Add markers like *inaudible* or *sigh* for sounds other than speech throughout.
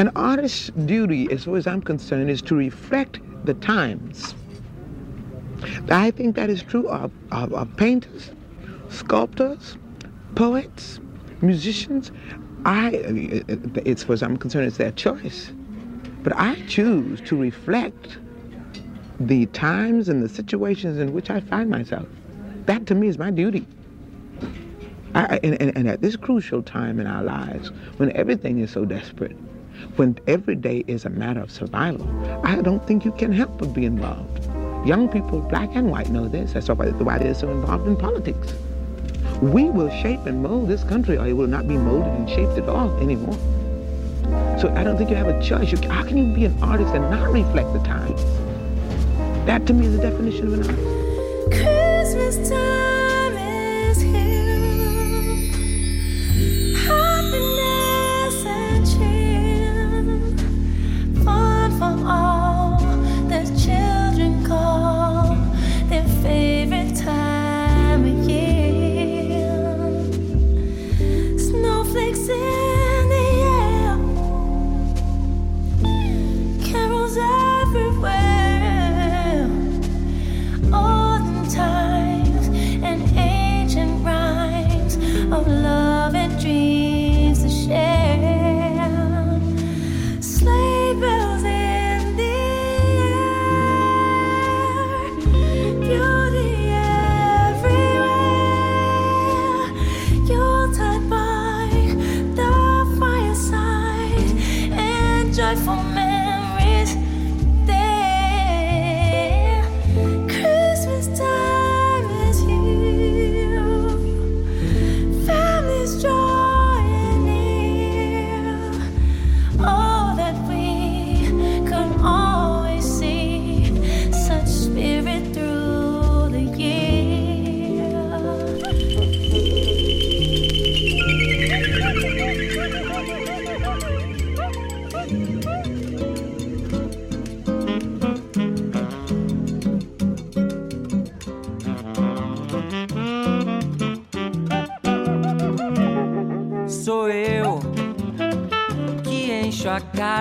An artist's duty, as far as I'm concerned, is to reflect the times. I think that is true of, of, of painters, sculptors, poets, musicians. I, as far as I'm concerned, it's their choice. But I choose to reflect the times and the situations in which I find myself. That to me is my duty. I, and, and, and, at this crucial time in our lives, when everything is so desperate, when every day is a matter of survival, I don't think you can help but be involved. Young people, black and white, know this. That's why they're so involved in politics. We will shape and mold this country, or it will not be molded and shaped at all anymore. So I don't think you have a choice. You, how can you be an artist and not reflect the times? That to me is the definition of an artist. Christmas time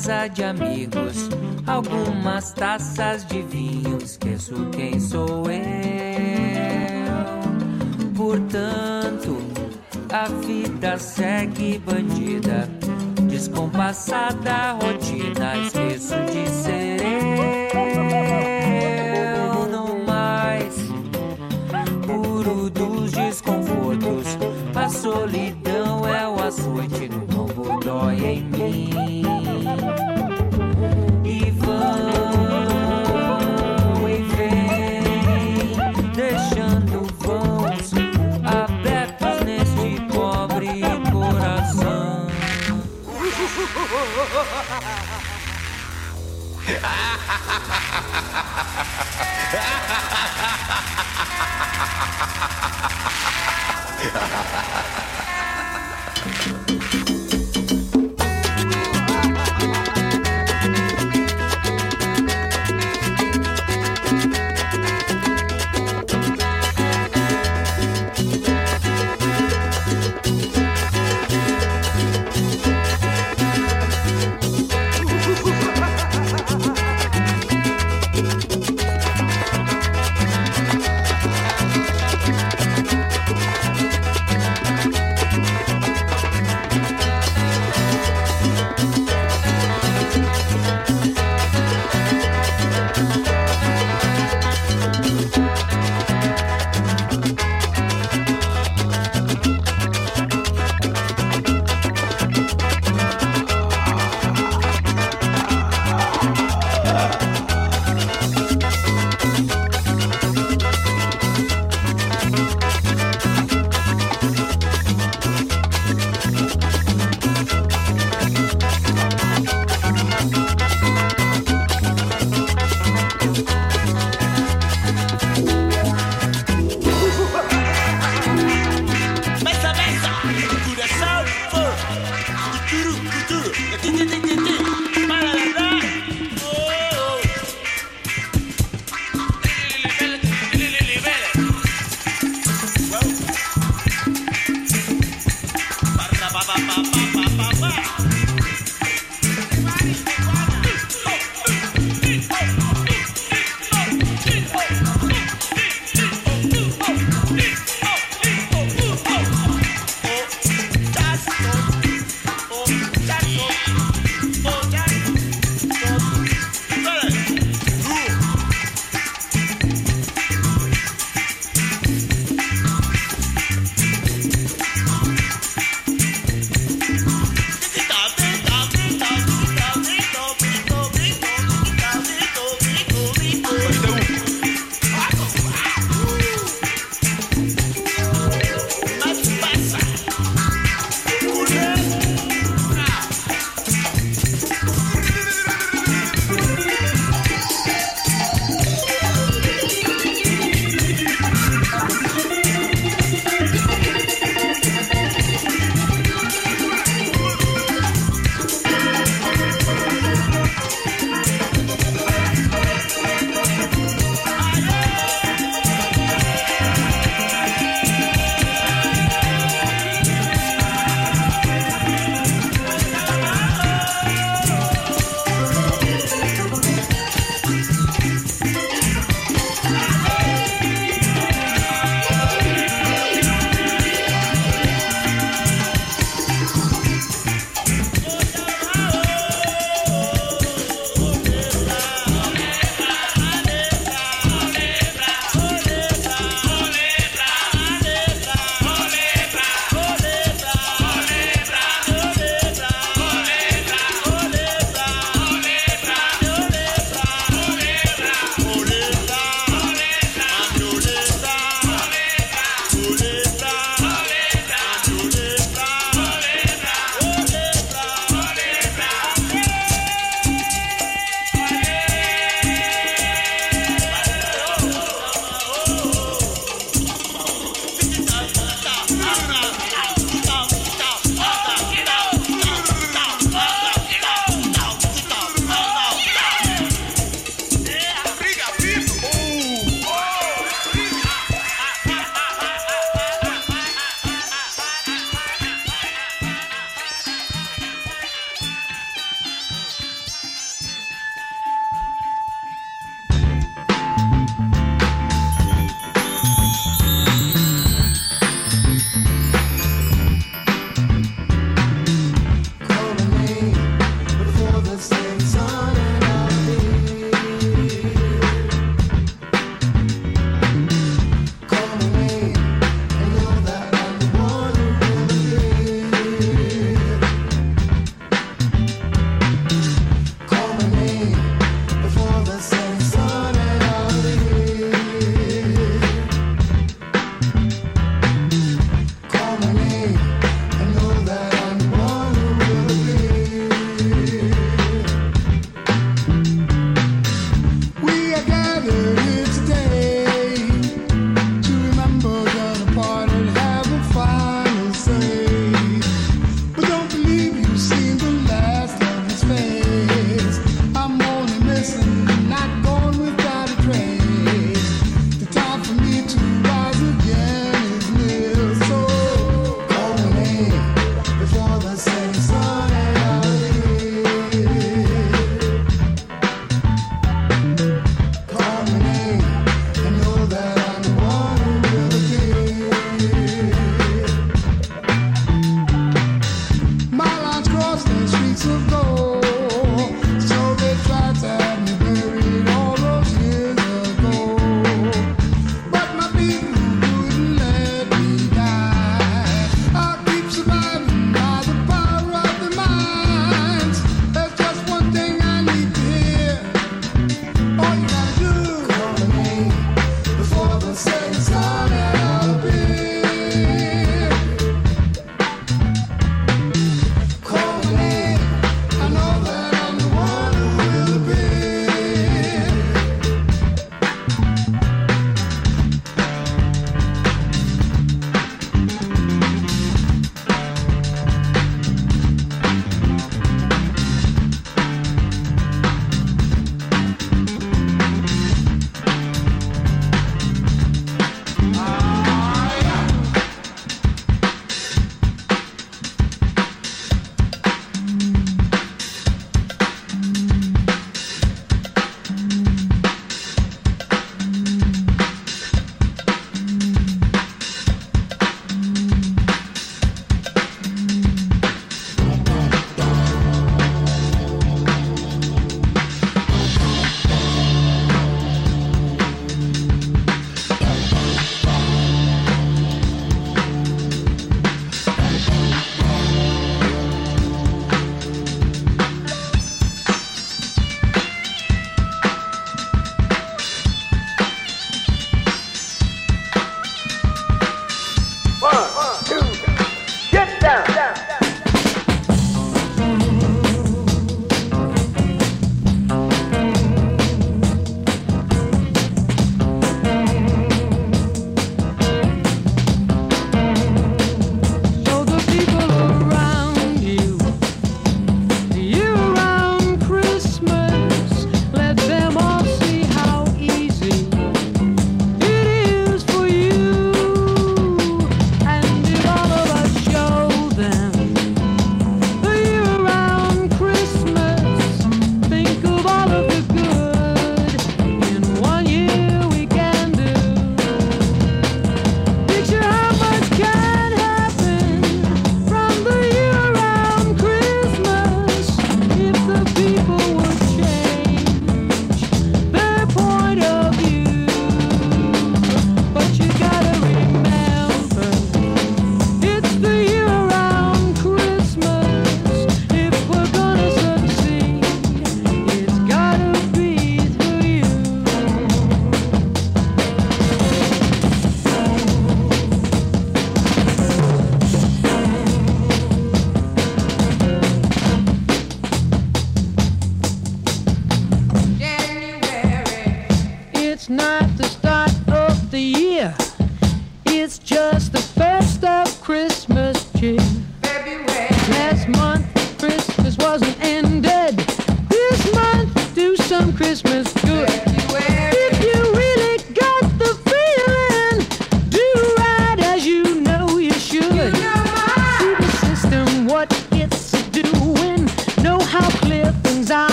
casa de amigos. Algumas taças de vinho, esqueço quem sou eu. Portanto, a vida segue bandida, descompassada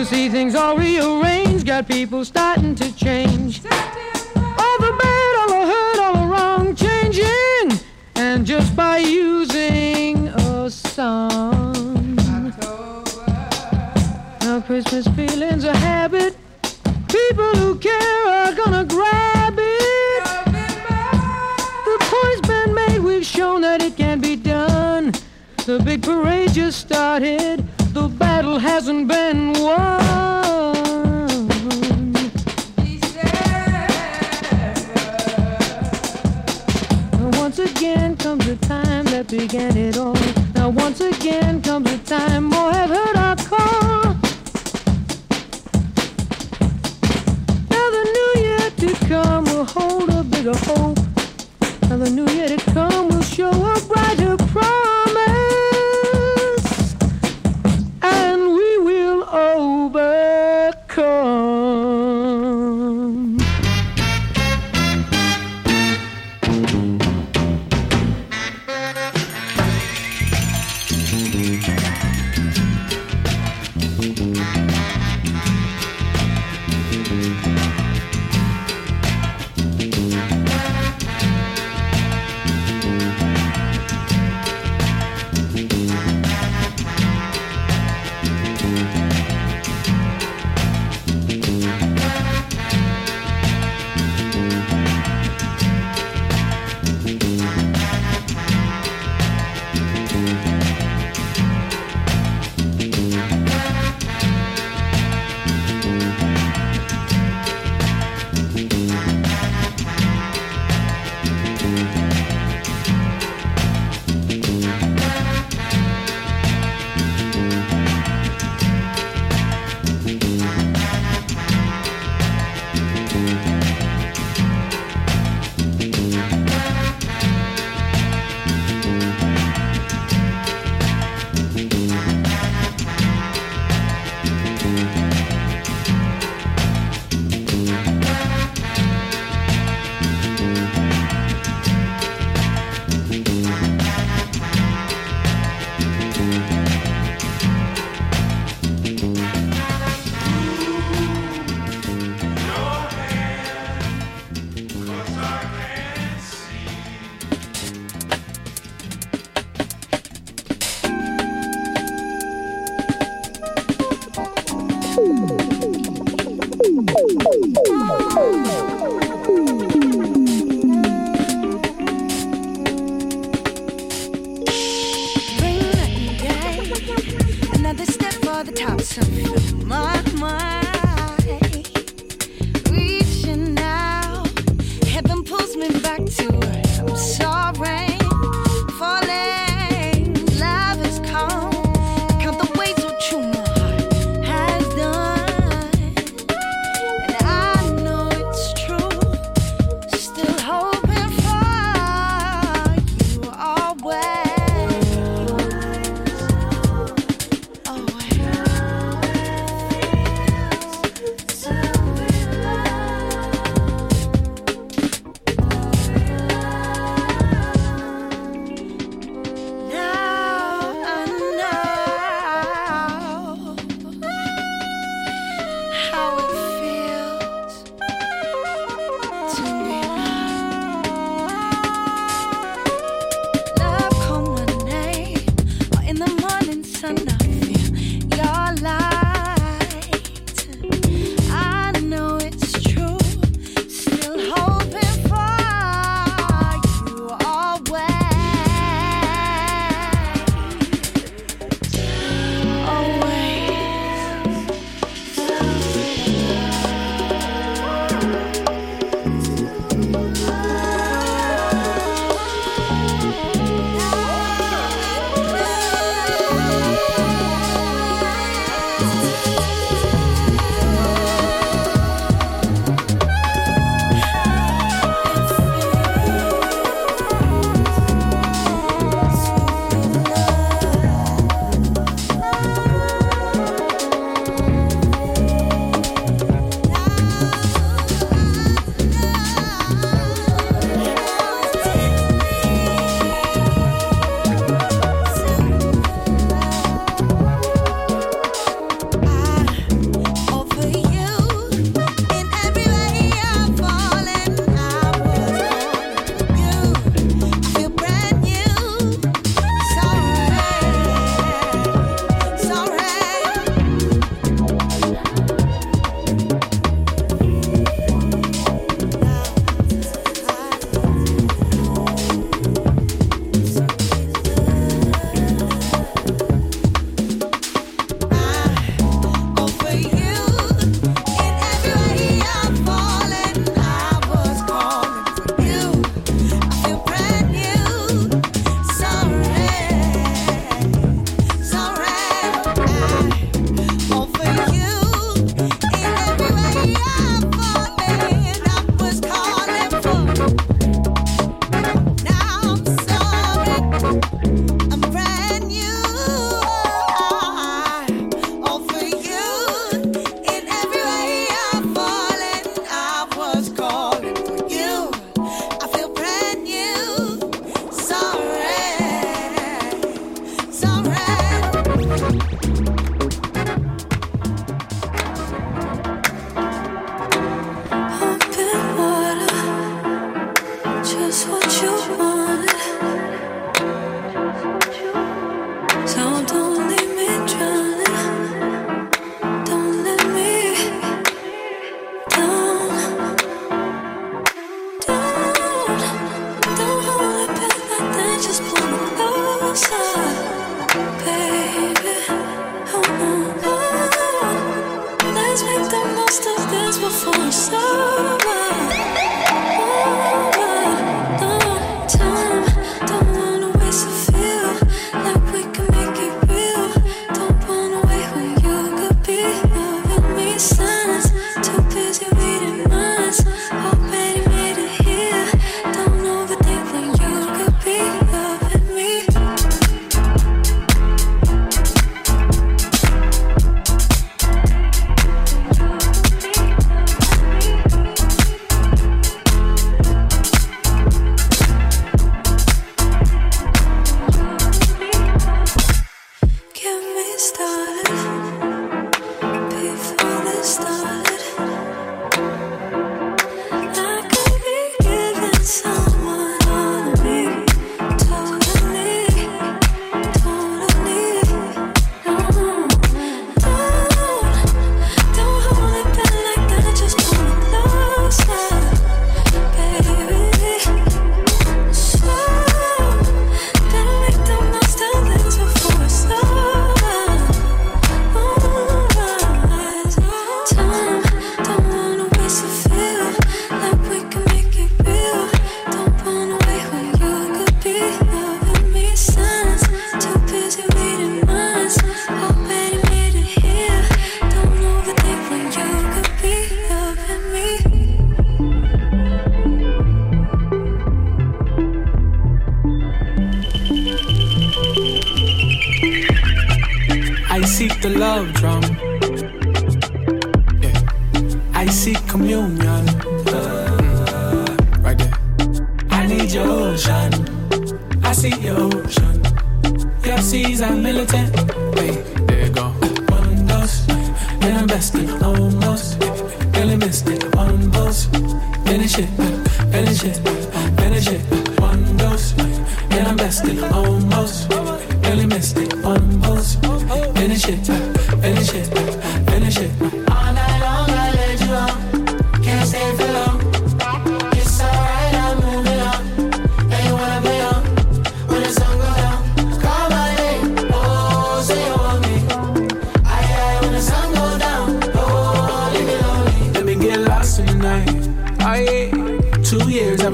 You see things all rearranged, got people starting to change. All the bad, all the hurt, all the wrong, changing. And just by using a song. Now Christmas feeling's a habit. People who care are gonna grab it. The point's been made, we've shown that it can be done. The big parade just started, battle hasn't been won. Now once again comes the time that began it all. Now once again comes the time more have heard our call. Now the new year to come will hold a bigger hope. Now the new year to come will show a brighter promise.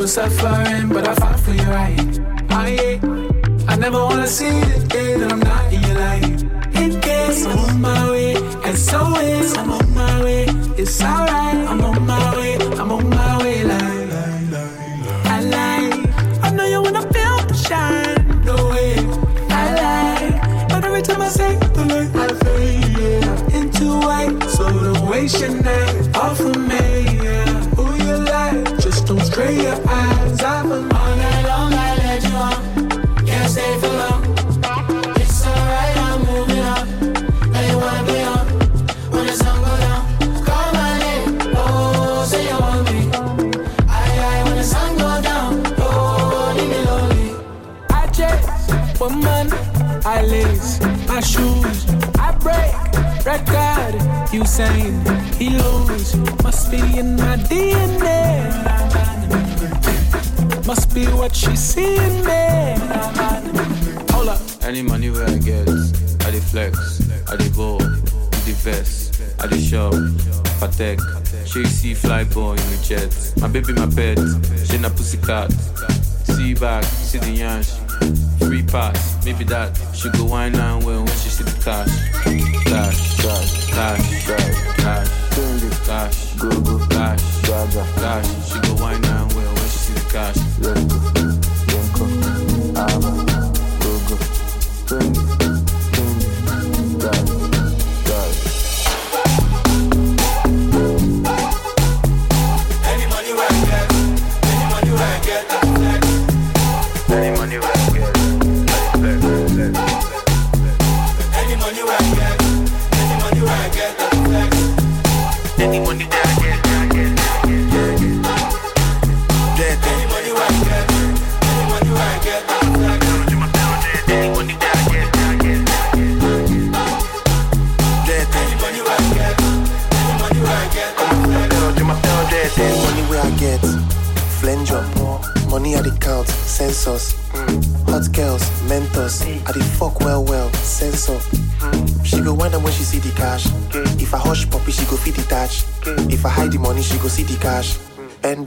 was suffering, but I fought for you right. I, I never wanna see the day that I'm not in your life. In case I'm on my way, and so is I'm on my way. It's alright, I'm on my way, I'm on my way. Like, I like, I know you wanna feel the shine. No way, I like, but every time I say the light, I fade yeah. into white. So don't waste your night off of me. my God, Usain, he lose. Must be in my DNA. Must be what she see in me. Hold up. Any money where I get, I deflex, I devour, the vest, I the shop, Patek. She see fly boy in the jet. My baby, my pet, she na pussycat. See back, see the yansh fast. Maybe that she go wine and well when she see the cash. Cash, cash, cash, cash, cash, cash, go go, cash, gaga, cash. She go wine and well when she see the cash. Let's go, let Abba, go go, bring it.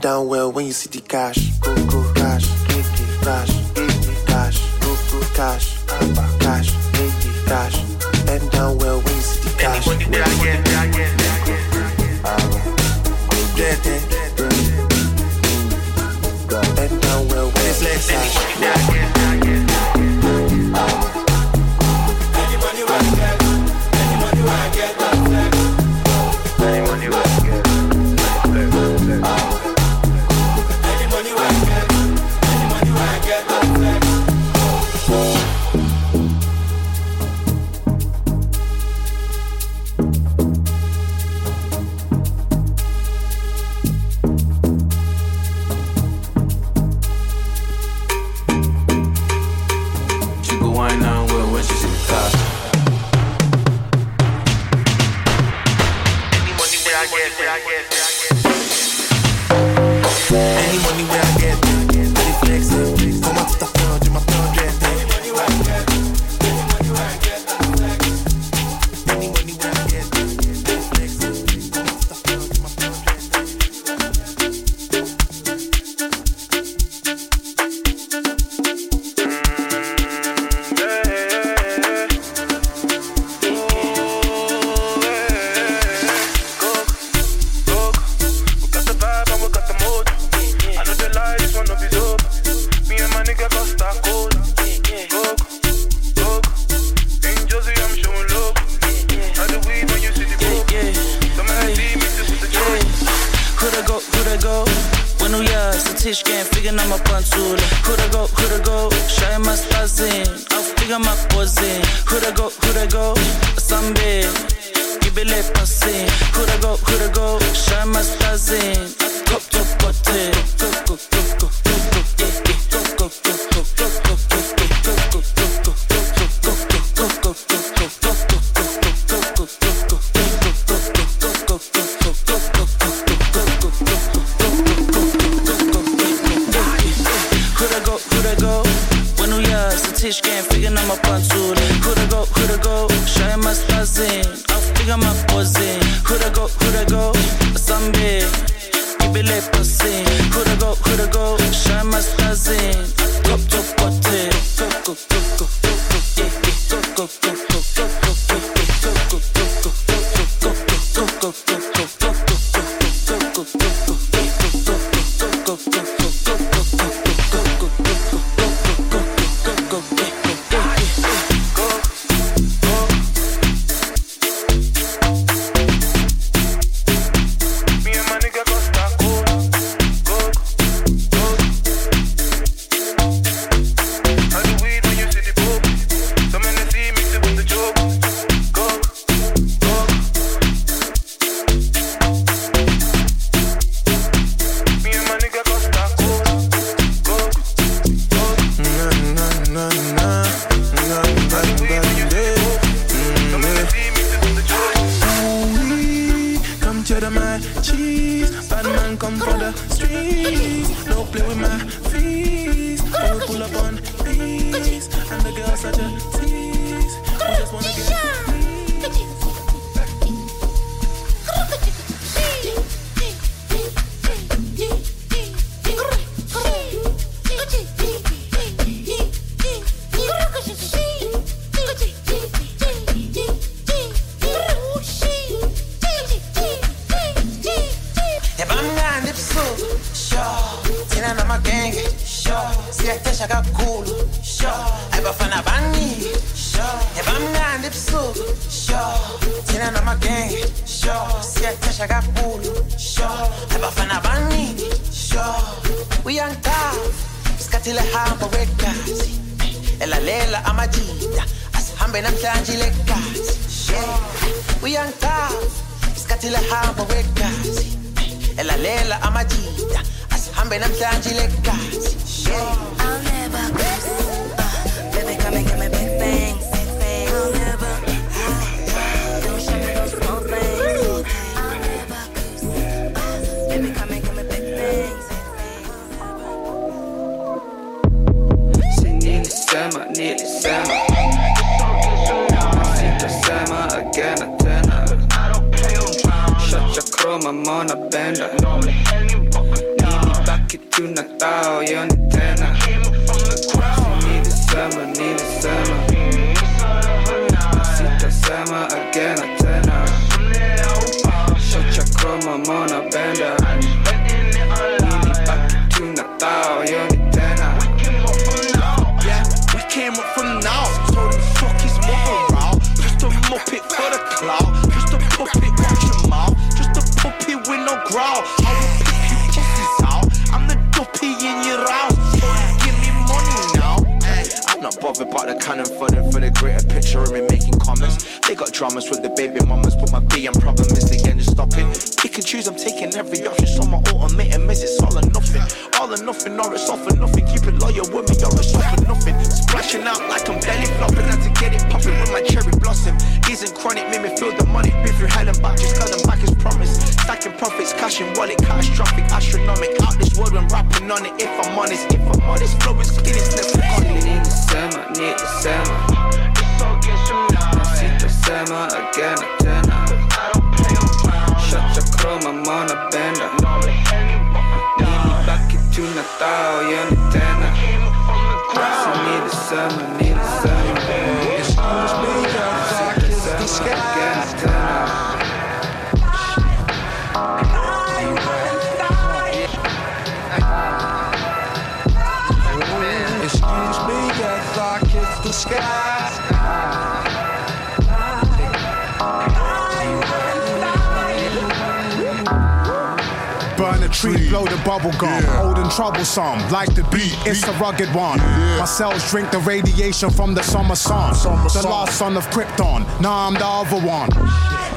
Down well when you see the cash. December, nearly summer. I see December again, a tenner. Shut your chrome, I'm on a bender. Need me back at you, not thou, you're a tenner. See me December, nearly dramas with the baby mamas, but my BM problem is can just stop it. Pick and choose, I'm taking every option, so my automated miss it's all or nothing. All or nothing, or it's all for nothing. Keep it loyal with me, or it's all for nothing. Splashing out like I'm belly flopping, had to get it popping with my cherry blossom. Isn't chronic, made me feel the money. Been through hell and back, just them back as promised. Stacking profits, cashing wallet, catastrophic, astronomic. Out this world when rapping on it. If I'm honest, if I'm honest, flow is Guinness, let's go. Nilisema, nilisema Sitasema again na tena Shot ya chroma mona benda Nilibaki tu na tao yoni tena So nilisema, nilisema Sitasema Tree, blow the bubble gum. Old and troublesome, like the beat, it's a rugged one. My cells drink the radiation from the summer sun. the last son of Krypton, now I'm the other one.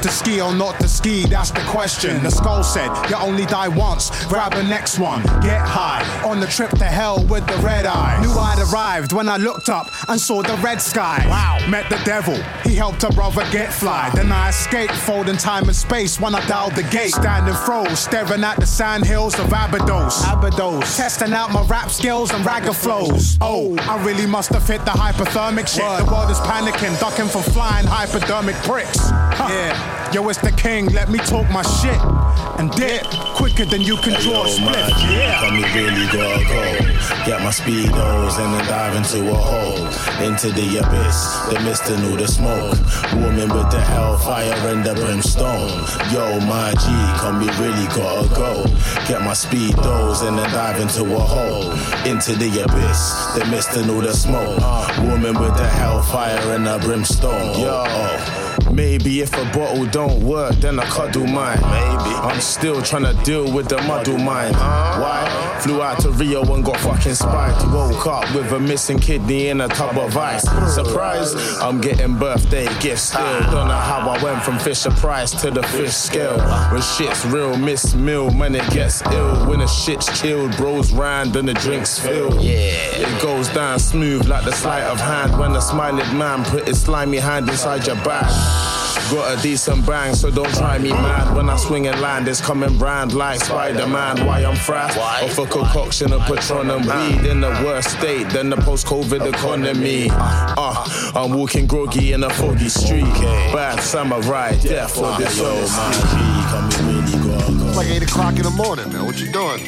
To ski or not to ski, that's the question. The skull said, You only die once, grab the next one. Get high, on the trip to hell with the red eye. Knew I'd arrived when I looked up and saw the red sky. Wow, met the devil, he helped a brother get fly. Then I escaped, folding time and space when I dialed the gate. Standing froze, staring at the sand hills of Abydos. Abydos. Testing out my rap skills and ragga flows. Oh, I really must have hit the hypothermic shit. The world is panicking, ducking from flying hypodermic bricks. Yeah. Yo, it's the king, let me talk my shit. And dip quicker than you can draw a Yo, my split. Yeah. come me really gotta go. Get my speedos and then dive into a hole. Into the abyss, the mist and all the smoke. Woman with the hellfire and the brimstone. Yo, my G, come me really gotta go. Get my speedos and then dive into a hole. Into the abyss, the mist and all the smoke. Woman with the hellfire and the brimstone. Yo. Maybe if a bottle don't work, then I cuddle mine. Maybe. I'm still trying to deal with the muddle mind. Why? Flew out to Rio and got fucking spiked. Woke up with a missing kidney in a tub of ice. Surprise, I'm getting birthday gifts still. Don't know how I went from Fisher Price to the fish scale. When shit's real, miss meal, man, it gets ill. When the shit's chilled, bros round and the drinks fill. Yeah. It goes down smooth like the sleight of hand when a smiling man put his slimy hand inside your bag. Got a decent bang, so don't try me mad. When I swing and land, it's coming brand like Spider Man. Why I'm fast? Off a concoction of Patron and weed in the worst state than the post COVID economy. Uh, I'm walking groggy in a foggy street. Bad samurai, death for this It's like 8 o'clock in the morning, man. What you doing?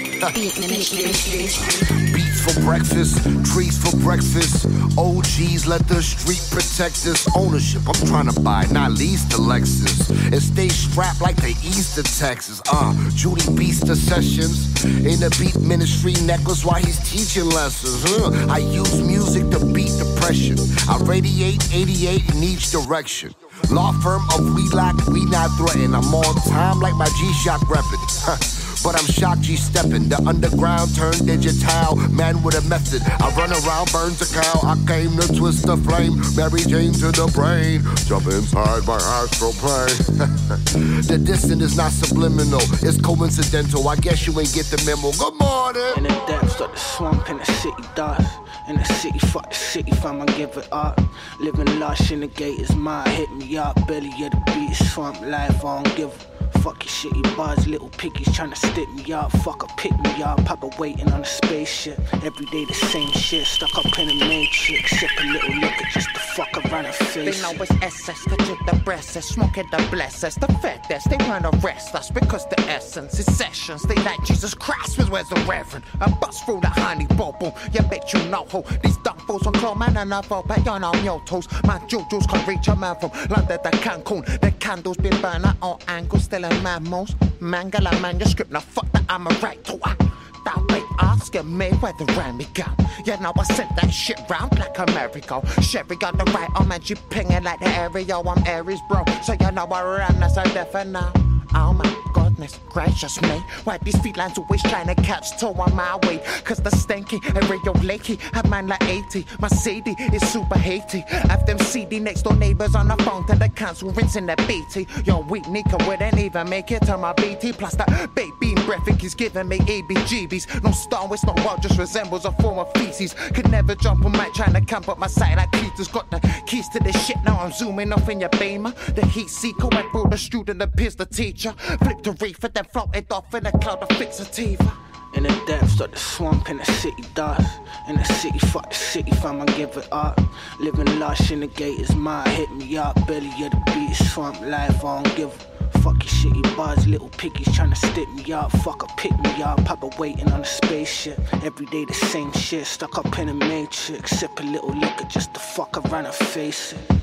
*laughs* For breakfast, trees for breakfast. OGs let the street protect us. Ownership, I'm trying to buy, not lease the Lexus. And stay strapped like the East of Texas. Uh, Judy Beast the sessions. In the beat ministry necklace while he's teaching lessons. Huh? I use music to beat depression. I radiate 88 in each direction. Law firm of We Lack, We Not Threatened. I'm on time like my G-Shock reppin'. But I'm shocked G stepping. The underground turned digital. Man with a method. I run around, burns a cow. I came to twist the flame. Mary Jane to the brain. Jump inside my astral plane. *laughs* the distance is not subliminal. It's coincidental. I guess you ain't get the memo. Good morning. In the depths of the swamp in the city dust. In the city, fuck the city, fam, I give it up. Living lush in the gate is mine, hit me up. Belly of the beat, swamp life, I don't give a Fuck your shitty bars, little piggies trying to stick me up. Fuck a pick me up. Papa waiting on a spaceship. Every day the same shit. Stuck up in a matrix. Sip a little liquor just to fuck around her face. They know it's SS, the to the breast, smoking the blessings, the fattest. They wanna arrest us because the essence is sessions. They like Jesus Christ was where's the reverend. I bust through the honey bubble. You bet you know who these dumb fools on call man and I fall back on on your toes. My jujus can reach a man from London to Cancun. The candles been burning all angles, still in mammals. Mangala manuscript, now fuck that I'm a right to I. That way Oscar Mayweather ran me go. Yeah, now I sent that shit round like America. Sherry got the right arm and she pinging like the area. I'm Aries, bro. So you know I run as a now. Oh my goodness gracious me. Why these felines always trying to catch toe on my way? Cause the stanky and radio lakey have mine like 80. My CD is super haty. Have them CD next door neighbors on the phone to the council rinsing their BT. Yo, weak Nika wouldn't even make it to my BT. Plus that baby breath is giving me ABGBs. No Star Wars, no world just resembles a form of feces. Could never jump on my trying to camp up my side like Peter's got the keys to the shit. Now I'm zooming off in your beamer. The heat seeker went through the student pierced the teacher. Flip the reefer, then floated off in a cloud of fixativa. In the depths of the swamp in the city dust. In the city, fuck the city, fam, I give it up. Living lush in the gate is mine, hit me up. Belly of the beat, swamp life, I don't give a Fuck your shitty bars, little piggies trying to stick me up. Fuck a pick me up, Papa waiting on a spaceship. Every day the same shit, stuck up in a matrix. Sip a little liquor just to fuck around and face it.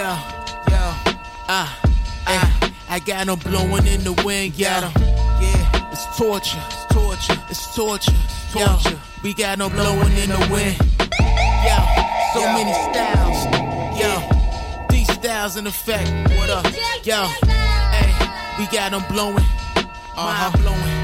Yo, yo, ah, ah, I got them blowing in the wind, got them. Yeah, it's torture, it's torture, it's torture, torture. Yo, we got them blowing in the wind. Yo, so many styles. Yo, these styles in effect. What up? Yo, hey, we got them blowing, mind blowing.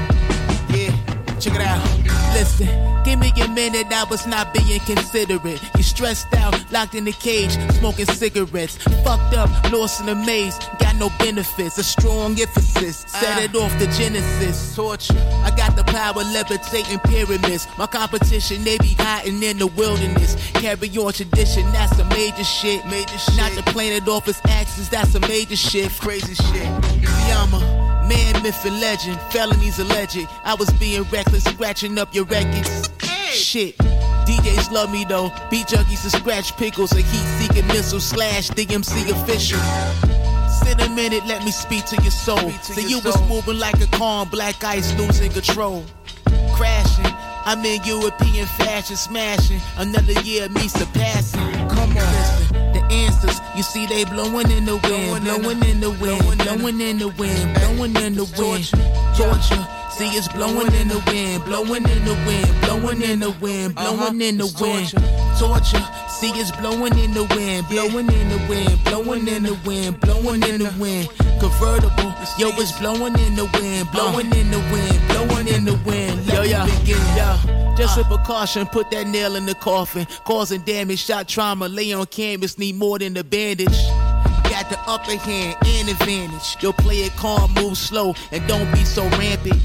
Yeah, check it out. Listen, give me a minute, I was not being considerate. You stressed out, locked in the cage, smoking cigarettes. Fucked up, lost in the maze, got no benefits. A strong emphasis, set it ah. off the genesis. Torture, I got the power levitating pyramids. My competition, they be hiding in the wilderness. Carry on tradition, that's a major shit. Major shit. Not to planet off its axis, that's a major shift. Crazy shit. See, I'm a Man, myth, and legend. Felonies alleged. I was being reckless, scratching up your records. Shit. DJs love me though. Beat junkies to scratch pickles. A heat seeking missile slash DMC official. Sit a minute, let me speak to your soul. So you was moving like a calm, black ice losing control. Crashing. I'm in European fashion, smashing. Another year of me surpassing. Come on, You see, they blowing in the wind, blowing in the wind, blowing in the wind, blowing in the wind. Georgia. See, it's blowing in the wind, blowing in the wind, blowing in the wind, uh-huh. blowing in the wind. Torture. See, it's blowing in the wind, blowing in the wind, blowing in the wind, blowing in the wind. Convertible, yo, it's blowing in the wind, blowing in the wind, blowing in the wind. Yo, yo, yo. Just a precaution, put that nail in the coffin. Causing damage, shot trauma, lay on canvas, need more than a bandage. Got the upper hand and advantage. Yo, play it calm, move slow, and don't be so rampant.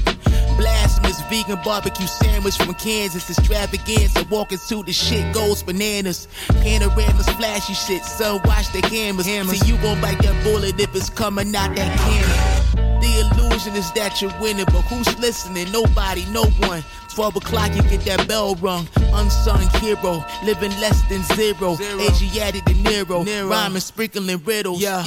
Blasphemous vegan barbecue sandwich from Kansas. Extravaganza, walking to the shit goes bananas. Panoramas, flashy shit, son, watch the cameras. See, you gon' bite that bullet if it's coming out that cannon. The illusion is that you're winning, but who's listening? Nobody, no one. 12 o'clock, you get that bell rung. Unsung hero, living less than zero. Asiatic De Niro, rhyming, sprinkling riddles. Yo,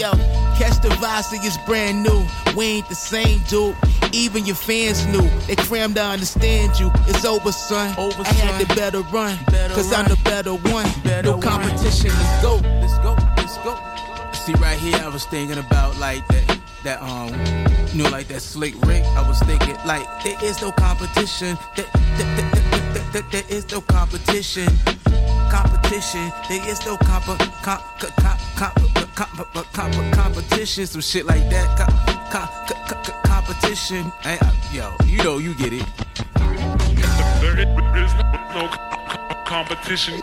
catch the vibe, it's brand new. We ain't the same, dude. Even your fans knew. They crammed to understand you. It's over, son. Over, I had the better run. Cause I'm the better one. no competition, let's go. Let's go, let's go. See, right here, I was thinking about like that, that, um, you know, like that slick Rick. I was thinking, like, there is no competition. There, there, there, there, there, is no competition. Competition. There is no comp, comp, comp, comp, comp, comp, competition. Some shit like that. Comp, comp, comp, competition. Hey, uh, yo, you know, you get it. There is no competition.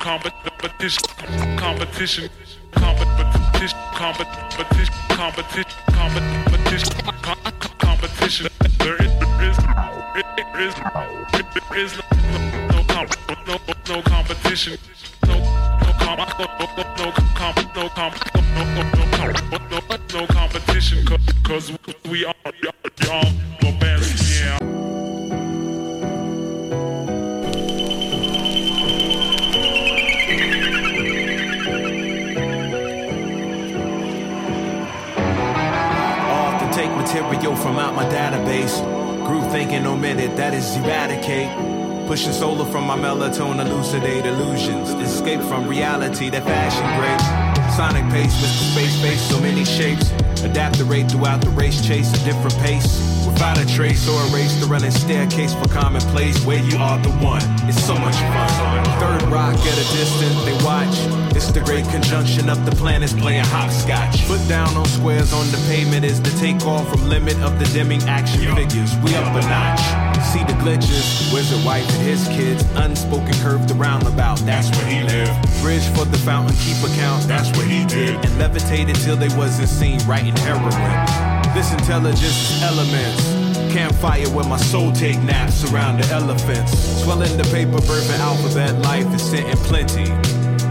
Competition. Competition. Competition. Competition. Competition. Competition. Competition. Competition. There is is is no no no competition. No no comp, no comp, no comp, no no no no competition, cause we are young, barbarians, yeah. Often take material from out my database. Groove thinking omitted, that is eradicate. Pushing solar from my melatonin, elucidate illusions. Escape from reality, that fashion great. Sonic pace, Mr. Space Face, so many shapes. Adapt the rate throughout the race, chase a different pace. Without a trace or erase the running staircase for commonplace, where you are the one. It's so much fun. Third rock at a distance, they watch. It's the great conjunction of the planets playing hopscotch. Foot down on squares on the pavement is the takeoff from limit of the dimming action figures. We up a notch. See the glitches, wizard wife and his kids. Unspoken curve the roundabout, that's where he lived. Bridge for the fountain, keep account, that's what he did. And levitated till they wasn't seen writing heroin. This intelligence is elements. Campfire where my soul take naps around the elephants. Swelling the paper, birthing alphabet, life is sent in plenty.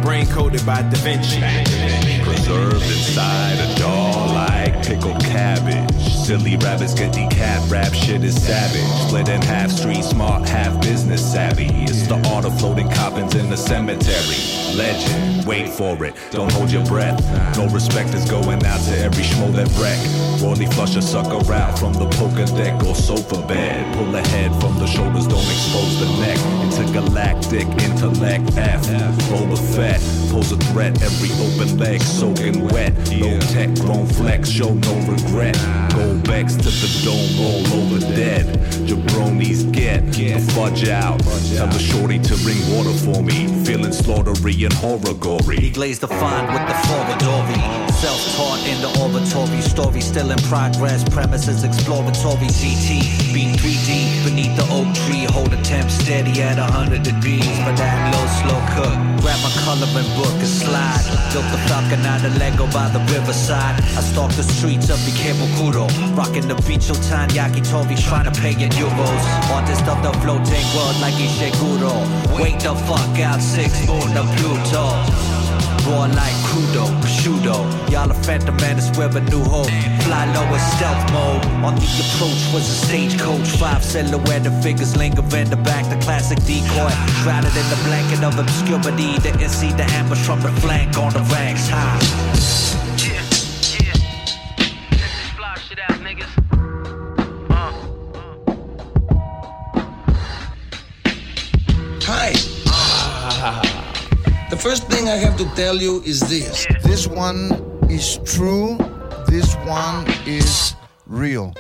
Brain coded by Da Vinci. Preserved inside a doll like pickled cabbage. Silly rabbits get decap rap shit is savage. Split in half street smart, half business savvy. It's the art of floating coffins in the cemetery. Legend, wait for it, don't hold your breath. No respect is going out to every schmo that wreck. Royally flush a sucker out from the poker deck or sofa bed. Pull the head from the shoulders, don't expose the neck. Intergalactic intellect F. Boba Fett, pose a threat, every open leg soaking wet. No tech, grown flex, show no regret. Go back to the dome, roll over dead. Jabronis get the fudge out. Tell the shorty to bring water for me. Feeling slaughtery and horror gory. He glazed the font with the forwardori. Self-taught in the oratory. Story still in progress. Premises exploratory. CT. Beat 3D beneath the oak tree. Hold a temp steady at 100 degrees. For that low, slow cook. Grab my coloring book and slide. Built the falcon out of Lego by the riverside. I stalked the streets of Ikebukuro. Rocking the beach Tan Yakitori. Trying to pay in euros. Artist of the floating world like Ishiguro. Wake the fuck out. Six moon of Pluto. Raw like crudo, prosciutto. Y'all a phantom man, it's where a new hope. Fly low in stealth mode. On the approach was a stagecoach. Five silhouette of figures linger in the back. The classic decoy. Shrouded in the blanket of obscurity. Didn't see the ambush from the flank on the ranks high. The first thing I have to tell you is this. This one is true. This one is real.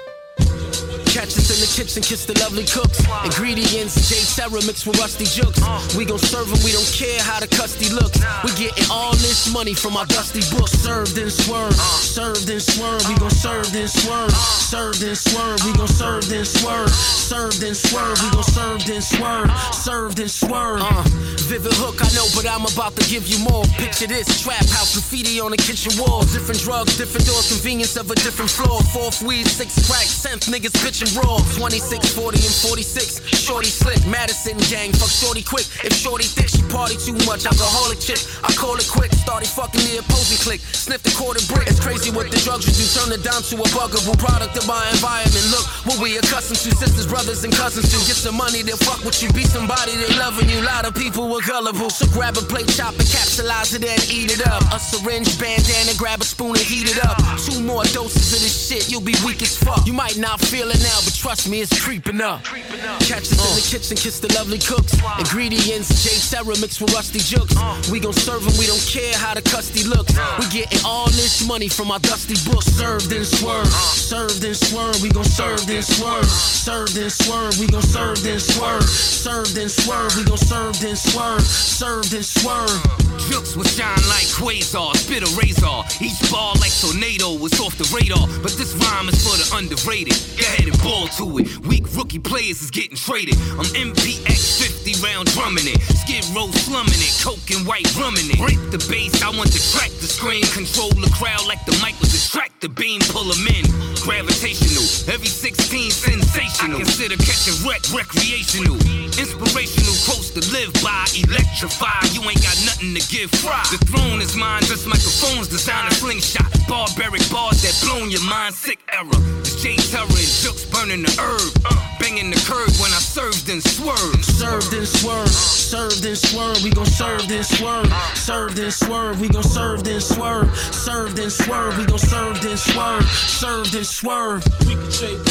Catch us in the kitchen, kiss the lovely cooks. Ingredients, J Terror mixed with rusty jokes. We gon' serve them, we don't care how the custy looks. We getting all this money from our dusty books. Served and swerved, served and swerved. We gon' serve and swerve, served and swerve. We gon' serve and swerve, served and swerve. We gon' serve and swerve, served and swerve. Uh, vivid hook, I know, but I'm about to give you more. Picture this trap house, graffiti on the kitchen wall. Different drugs, different doors, convenience of a different floor. Fourth weed, six crack, tenth niggas raw. 26, 40, and 46. Shorty slick, Madison gang, fuck Shorty quick. If Shorty thick, she party too much. Alcoholic chick, I call it quick. Started fucking the opposing click. Sniff the quarter brick. It's crazy what the drugs you do. Turn it down to a buggable product of my environment. Look what we accustomed to. Sisters, brothers, and cousins to get some money. They'll fuck with you. Be somebody they loving you. A lot of people were gullible. So grab a plate, chop it, capsulize it, and eat it up. A syringe, bandana, grab a spoon and heat it up. Two more doses of this shit, you'll be weak as fuck. You might not feel it now, but trust me, it's creeping up. Catch us in the uh. kitchen, kiss the lovely cooks. Ingredients, J Terror mixed with rusty jokes. Uh. We gon' serve them, we don't care how the custy looks. Uh. We getting all this money from our dusty books. Served and swerved, served and swerved. We gon' serve and swerve, served and swerve. We gon' serve and swerve, served and swerve. We gon' serve and swerve, served and swerve. Jokes will shine like quasar, spit a razor. Each ball like tornado was off the radar. But this rhyme is for the underrated. Go ahead ball to it. Weak rookie players is getting traded. I'm MPX 50 round drumming it. Skid row slumming it. Coke and white rumming it. Break the bass, I want to track the screen. Control the crowd like the mic was a tractor beam. Pull 'em in. Gravitational. Every 16 sensational. I consider catching wreck recreational. Inspirational quotes to live by. Electrify. You ain't got nothing to give fried. The throne is mine, just microphones designed a slingshot. Barbaric bars that blown your mind, sick error. It's J Terror and burning the herb. Banging the curb when I served and swerved. Served and swerve, served and swerve, we gon' serve and swerve. Served and swerve, we gon' serve and swerve. Served and swerve, we gon' serve and swerve. Served and swerve.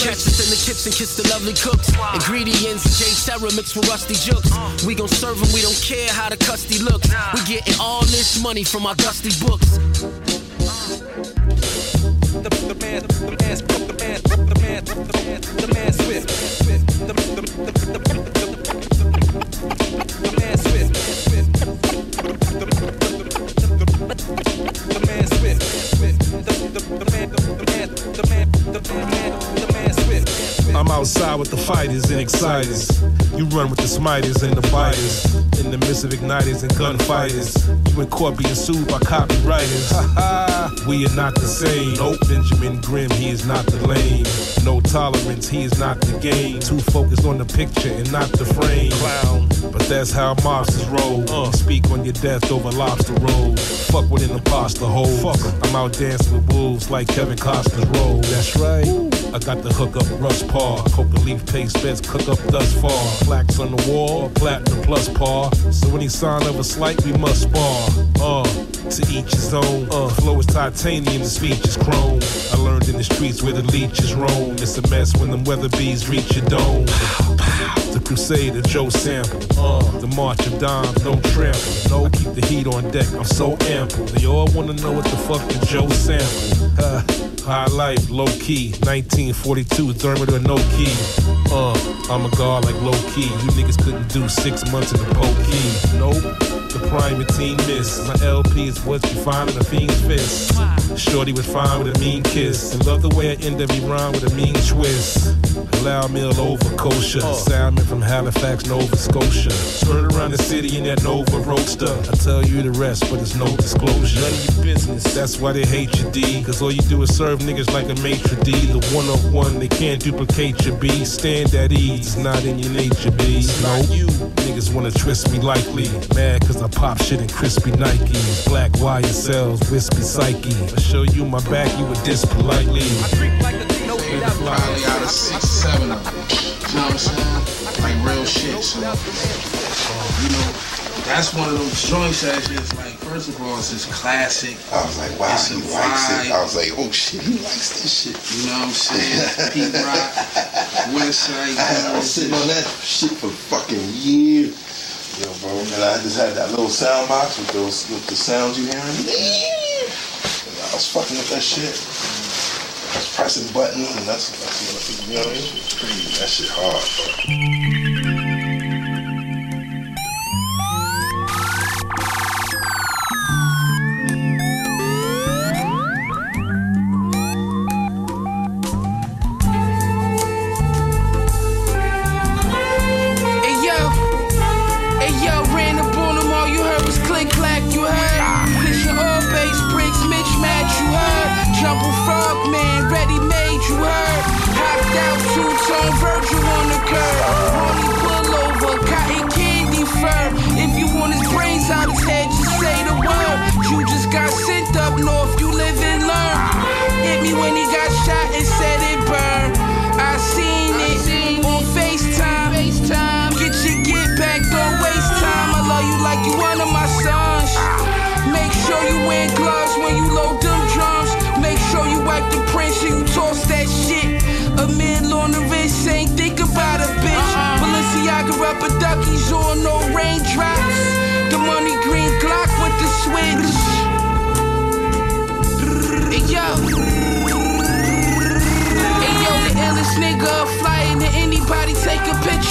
Catch us in the kitchen, kiss the lovely cooks. Ingredients, J Terror mixed with rusty jokes. We gon' serve them, we don't care how the custy looks. We getting all this money from our dusty books. The, the man, the last the man, the man, the man, the man, the man, the man Swift. The, the, the, the, the, the man The, the man The, the, the man, the man, the man, the man, the man Swift. I'm outside with the fighters and exciters. You run with the smiters and the biters. In the midst of igniters and gunfighters. You in court being sued by copywriters. we are not the same. Nope, Benjamin Grimm, he is not the lame. No tolerance, he is not the game. Too focused on the picture and not the frame. Clown, but that's how mobsters roll. Uh, speak on your death over lobster roll. Fuck with an imposter hole. Fuck 'em. I'm out dancing with wolves like Kevin Costner's role. That's right. I got the hook up rush paw. Coca leaf paste beds cook up thus far. Plaques on the wall, platinum plus par. So any sign of a slight, we must spar. Uh, to each his own. Uh, flow is titanium, the speech is chrome. I learned in the streets where the leeches roam. It's a mess when them weather bees reach your dome. *sighs* Crusader, Joe Sample. Uh, the March of Dimes, no trample. No, keep the heat on deck, I'm so ample. They all wanna know what the fuck the Joe sample. Uh, high life, low key. 1942, thermometer, no key. Uh, I'm a god like low key. You niggas couldn't do six months in the pokey. Nope. The primatine miss. My LP is what you find in a fiend's fist. Shorty was fine with a mean kiss. And love the way I end every rhyme with a mean twist. Halal meal over kosher. Uh. Salmon from Halifax, Nova Scotia. Spread around the city in that Nova Roadster. I tell you the rest, but it's no disclosure. None of your business. That's why they hate you, D. Cause all you do is serve niggas like a maitre d. The one of one, they can't duplicate your B. Stand at ease, it's not in your nature, B. No, you niggas wanna twist me likely. Mad cause I pop shit in crispy Nikes. Black wire cells, wispy psyche. I show you my back, you would diss politely. Probably out of six, seven of them. You know what I'm saying? Like real shit. So, you know, that's one of those joints that is like, first of all, it's just classic. I was like, wow, It's a he likes it. I was like, oh shit, he likes this shit. You know what I'm saying? Pete Rock, *laughs* Westside I was sitting on that shit for fucking years. Yo, bro, and I just had that little sound box with those with the sounds you hearing. And I was fucking with that shit. I was pressing buttons and that's, that's what, you know what I mean? It's pretty, that shit hard, bro.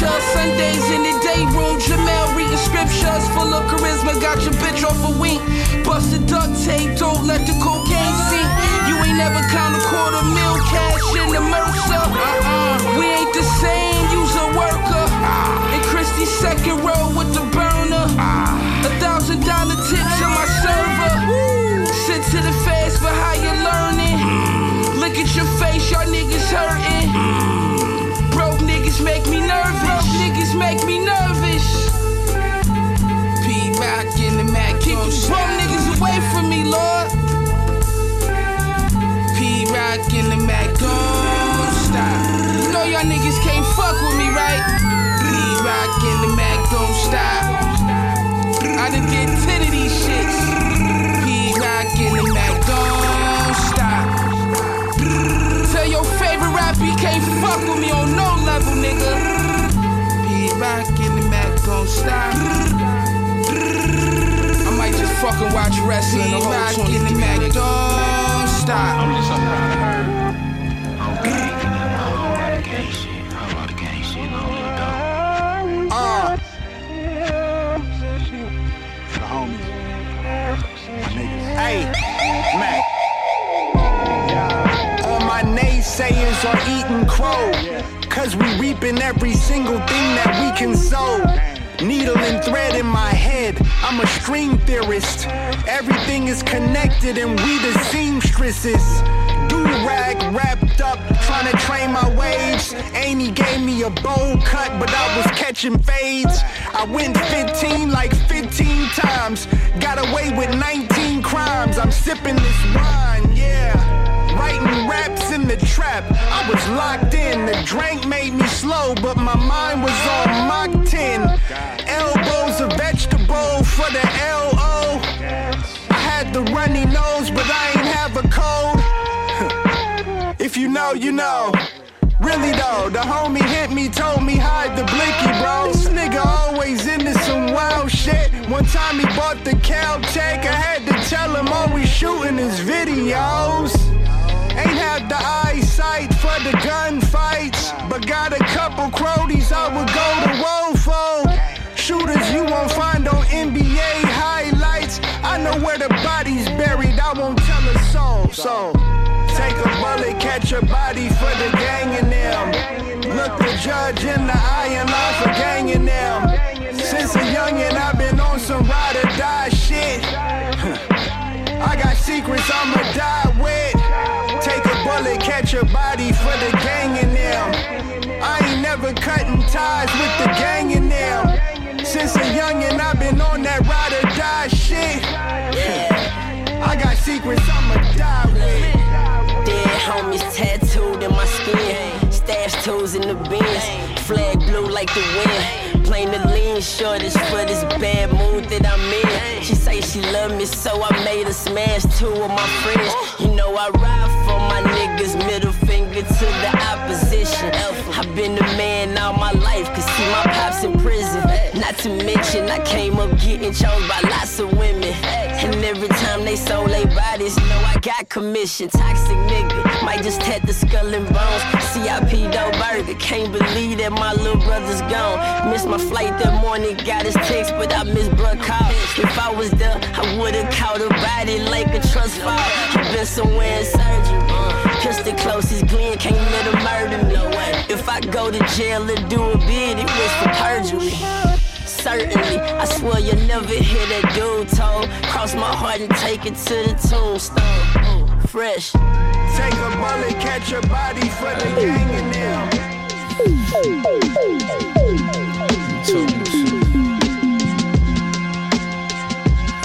Picture. Sundays in the day room, Jamel reading scriptures full of charisma. Got your bitch off a wink. Busted duct tape, don't let the cocaine sink. You ain't never count a quarter mil cash in the Mercer. Uh-uh, we ain't the same, you's a worker. And Christie's second row with the burner. A thousand dollar tips on my server. Sit to the fast for how you learning. Look at your face, y'all niggas hurting. Broke niggas make me my niggas can't fuck with me, right? Lead rock in the Mac, don't stop. I done did 10 of these shits. P in the Mac, don't stop. Tell your favorite rapper he can't fuck with me on no level, nigga. P in the Mac, don't stop. I might just fucking watch wrestling the whole 23 in the Mac, don't stop. Every single thing that we can sow. Needle and thread in my head, I'm a string theorist. Everything is connected and we the seamstresses. Do rag wrapped up, trying to train my waves. Amy gave me a bowl cut, but I was catching fades. I went 15 like 15 times, got away with 19 crimes. I'm sipping this wine, yeah. Raps in the trap, I was locked in. The drink made me slow, but my mind was on Mach 10. Elbows a vegetable for the LO. I had the runny nose, but I ain't have a cold. *laughs* if you know, you know. Really though, the homie hit me, told me hide the blicky, bro. This nigga always into some wild shit. One time he bought the Caltech, I had to tell him always shooting his videos. Ain't had the eyesight for the gunfights, but got a couple cronies I would go to woe for. Shooters you won't find on NBA highlights. I know where the body's buried, I won't tell a soul. So take a bullet, catch a body for the gang in them. Look the judge in the eye and lie for ganging them. Since a youngin', I've been on some ride or die shit. *laughs* I got secrets I'ma die with. A body for the gang in them. I ain't never cutting ties with the gang in them. Since a youngin', I've been on that ride or die shit. I got secrets I'ma die with. Dead homies tattooed in my skin. Stash tools in the bins. Flag blue like the wind. Plain the lean shortage for this bad mood that I'm in. She say she love me, so I made her smash two of my friends. You know I ride for my niggas, middle finger to the opposition. I've been a man all my life, cause see my pops in prison. Not to mention, I came up getting chose by lots of women. And every time they sold their bodies, you know I got commission. Toxic nigga, might just tat the skull and bones. CIP dough burger, can't believe that my little brother's gone. Missed my flight that morning, got his text, but I missed bruh call. If I was there, I would've caught a body like a trust fall. i been somewhere in surgery. Pistol closest Glenn can't let him murder me. If I go to jail and do a bid, it was for perjury. Certainly, I swear you'll never hear that dude told. Cross my heart and take it to the tombstone. Ooh, fresh. Take a bullet, catch a body for the gang in them.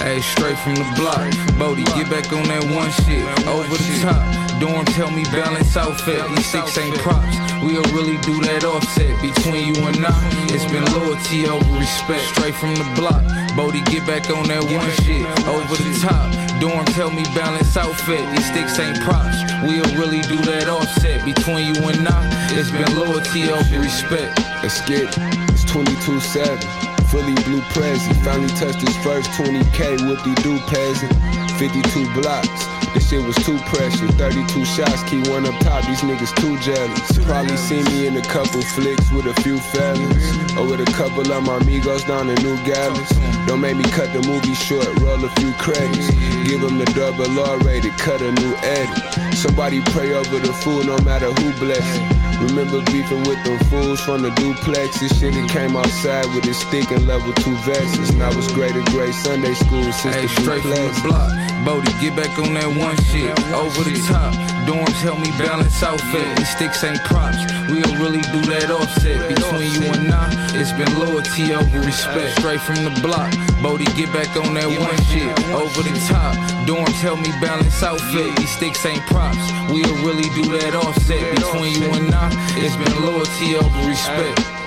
Hey, straight from the block. Bodie, get back on that one shit. Over the top. Dorm tell me balance outfit. These six ain't props. We'll really do that offset between you and I. It's been loyalty over respect. Straight from the block. Bodie, get back on that one shit. Over the top. Dorm tell me balance outfit. These sticks ain't props. We'll really do that offset between you and I. It's been loyalty over respect. Let's get it. It's 22 7. Fully blue present. Finally touched his first 20k. Whoopie doo peasant. 52 blocks. This shit was too precious. 32 shots, key one up top. These niggas too jealous. Probably see me in a couple flicks with a few fellas. Or with a couple of my amigos down in Nogales. Don't make me cut the movie short, roll a few credits. Give them the double R rated, cut a new edit. Somebody pray over the food, no matter who bless it. Remember beefing with them fools from the duplex. This shit it came outside with his stick and level two vests. Now it's greater grade Sunday school since Hey, the straight from the block. Bodie, get back on that one shit. Over the top, dorms help me balance outfit. These sticks ain't props. We'll really do that offset. Between you and I, it's been loyalty over respect. Straight from the block, Bodie get back on that one shit. Over the top, dorms help me balance outfit. These sticks ain't props. We'll really do that offset. Between you and I, it's been loyalty over respect.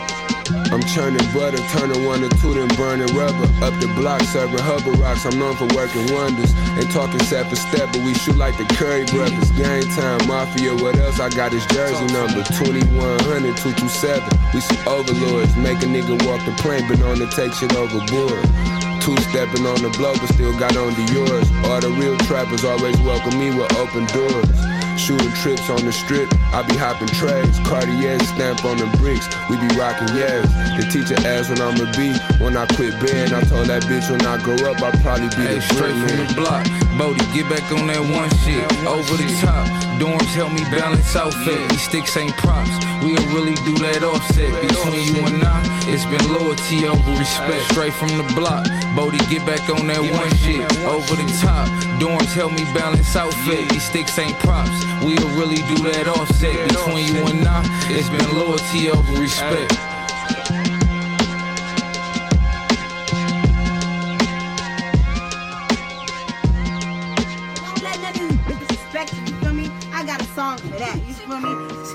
I'm churning butter, turning one to two, then burning rubber. Up the block, serving hubba rocks. I'm known for working wonders. and talking step for step, but we shoot like the Curry brothers. Gang time, mafia, what else? I got his jersey number 2100 227. We some overlords, make a nigga walk the plane, but on to take shit overboard. Two stepping on the blow, but still got on the yours. All the real trappers always welcome me with open doors. Shooting trips on the strip, I be hopping trays. Cartier stamp on the bricks, we be rocking yes. The teacher asked when I'ma be when I quit bed. I told that bitch when I grow up, I'll probably be Hey, the straight from the block. Bodie, get back on that one shit. Over the top, dorms help me balance outfit. These sticks ain't props. We'll really do that offset. Between you and I, it's been loyalty over respect. Straight from the block, Bodie, get back on that one shit. Over the top, dorms help me balance outfit. These sticks ain't props. We'll really do that offset. Between you and I, it's been loyalty over respect.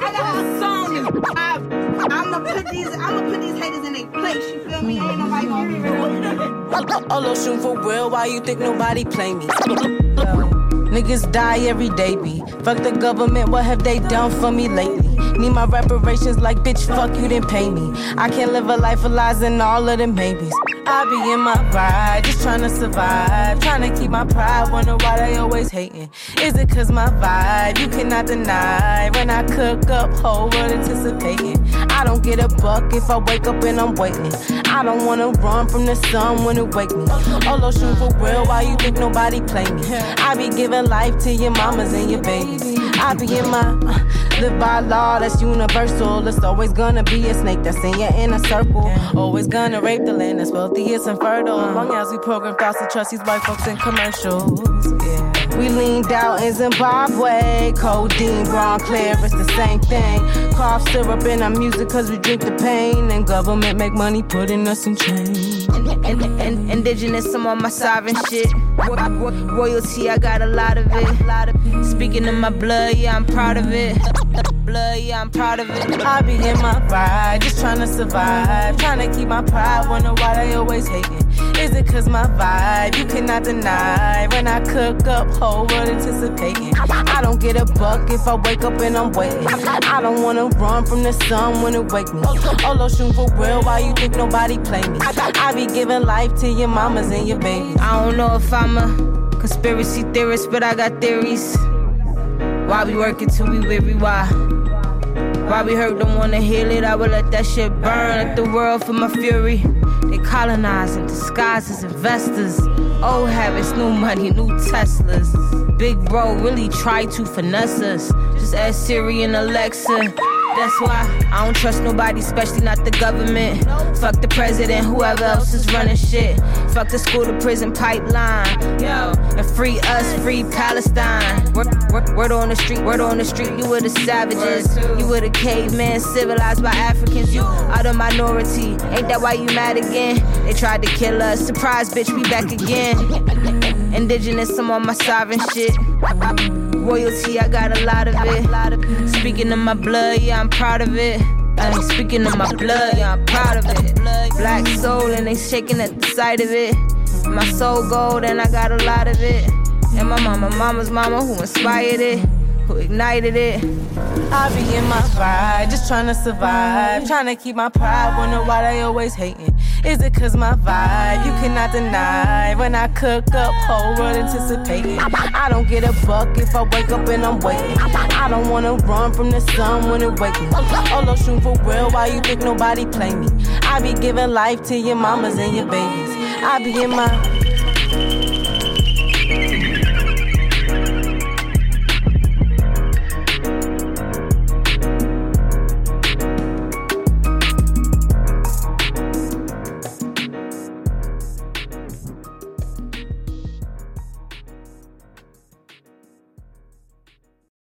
I got a song. I, I'ma put these, I'ma put these haters in their place, you feel me? Ain't nobody gonna be real. Olo shoot for real, why you think nobody play me? Niggas die every day, be. Fuck the government, what have they done for me lately? Need my reparations like bitch, fuck you didn't pay me. I can't live a life of lies and all of them babies. I be in my ride, just trying to survive. Trying to keep my pride, wonder why they always hating. Is it cause my vibe, you cannot deny. When I cook up, whole world anticipating. I don't get a buck if I wake up and I'm waiting. I don't wanna run from the sun when it wake me. Olo shoes for real, why you think nobody play me? I be giving life to your mamas and your babies. I be in my uh, live by law that's universal. It's always gonna be a snake that's in your inner circle. Always gonna rape the land that's wealthiest and fertile. Long as we program thoughts to trust these white folks in commercials. Yeah. We leaned out in Zimbabwe. Codeine, brown clear, it's the same thing. Cough syrup in our music cause we drink the pain. And government make money putting us in chains. In, in, indigenous, I'm on my sovereign shit. Ro- ro- royalty, I got a lot of it. Speaking of my blood, yeah, I'm proud of it. Blood, yeah, I'm proud of it. I be in my ride, just trying to survive. Trying to keep my pride, wonder why they always hating. Is it cause my vibe, you cannot deny. When I cook up, whole world anticipating. I don't get a buck if I wake up and I'm waiting. I don't wanna run from the sun when it wake me. Olo shoot for real, why you think nobody play me? I be giving life to your mamas and your babies. I don't know if I'm a conspiracy theorist, but I got theories. Why we working till we weary? Why? We hurt, don't wanna heal it? I would let that shit burn, let the world for my fury. They colonize and disguise as investors. Old habits, new money, new Teslas. Big bro really try to finesse us. Just ask Siri and Alexa. That's why I don't trust nobody, especially not the government. Fuck the president, whoever else is running shit. Fuck the school to prison pipeline. Yo, and free us, free Palestine. Word, word, word on the street, word on the street. You were the savages. You were the cavemen, civilized by Africans. You are the minority. Ain't that why you mad again? They tried to kill us. Surprise, bitch, we back again. Indigenous, I'm on my sovereign shit. Royalty, I got a lot of it. Speaking of my blood, yeah, I'm proud of it. Ay, speaking of my blood, yeah, I'm proud of it. Black soul, and they shaking at the sight of it. My soul gold, and I got a lot of it. And my mama, mama's mama, who inspired it, who ignited it. I be in my vibe, just trying to survive. Trying to keep my pride, wonder why they always hating. Is it cause my vibe you cannot deny? When I cook up, whole world anticipating. I don't get a buck if I wake up and I'm waiting. I don't wanna run from the sun when it wake me. Oh, Olo shoot for real, why you think nobody play me? I be giving life to your mamas and your babies. I be in my